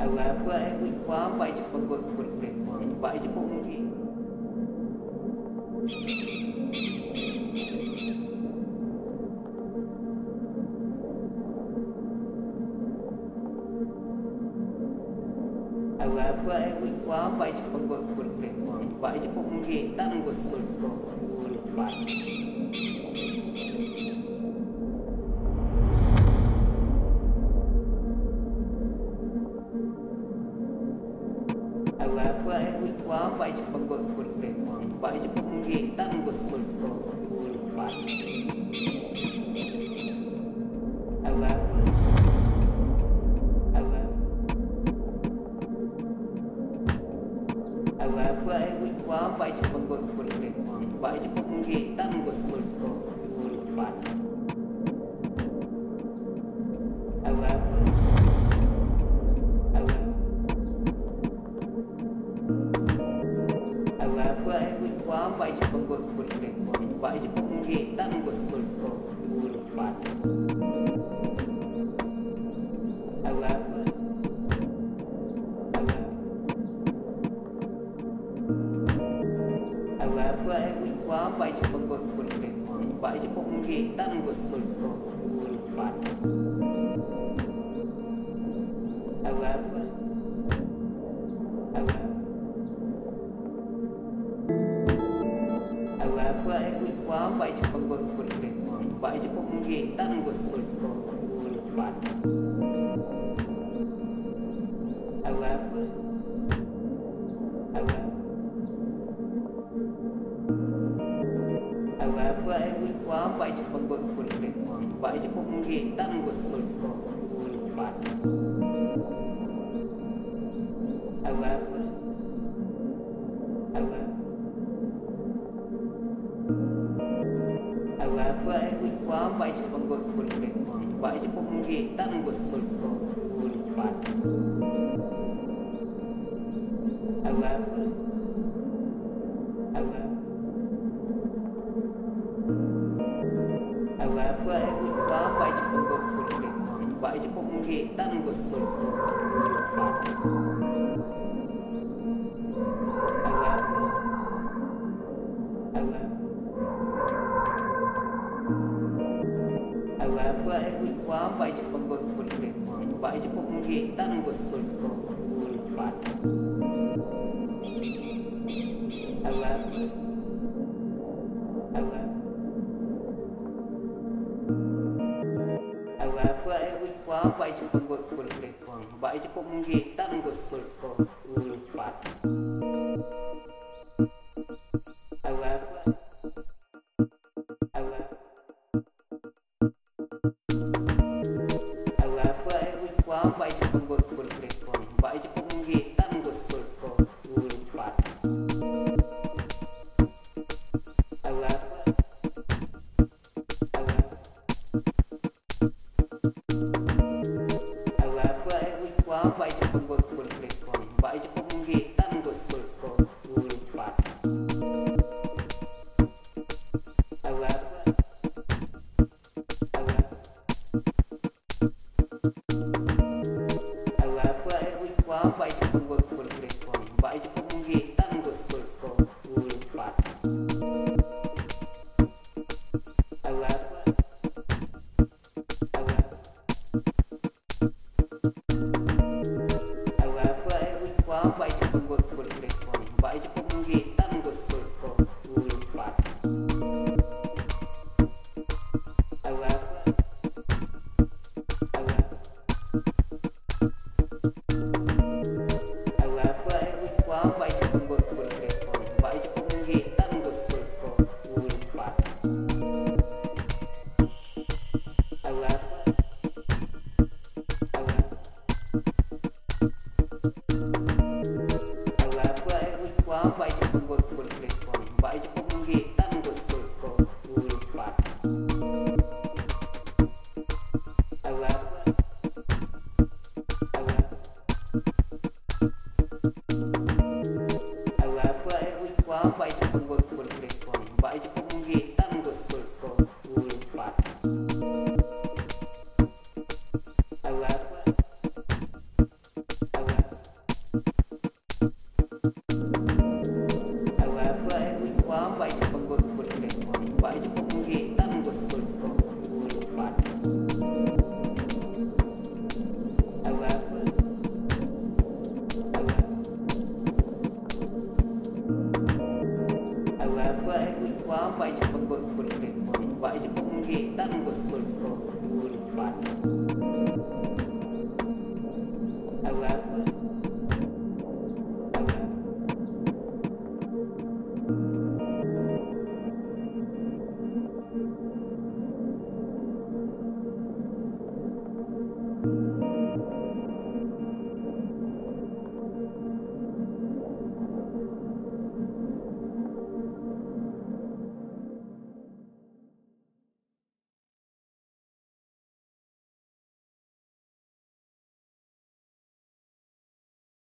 Agora vai mais favor porque não mais vou morrer. Agora vai mais favor porque não mais vou morrer. Tango por favor, pai. lah apa ayah gue tua apa ayah cepat gue gue gue apa ayah cepat menggitan gue gue gue gue lupa Bye. Quá, vậy chứ không vượt vượt để khoảng vậy chứ không nghĩ tăng vượt vượt của vượt bạn. Awa Awa Awa quá, vậy chứ không vượt vượt để khoảng vậy chứ không nghĩ tăng tan vượt của vượt bạn. Awa vai de por ninguém, vượt no por por por vai. Agora Agora Agora é igual, vai de vượt vượt por vai de por ninguém, tá no vượt por vượt vai. Agora Agora igual, vai de por por por vai de por ninguém, tá no por por por vai. Agora Agora Agora é igual, vai de por por por vai de por ninguém, tá no tak payah kulit kuah, apa aja pun kulit kuah. Apa aja pun mungkin tak nombor kulit kuah. Kulit kuah. Alam. Baik cepat mungkin tak nunggu sekolah ulupat. I love papai. allowed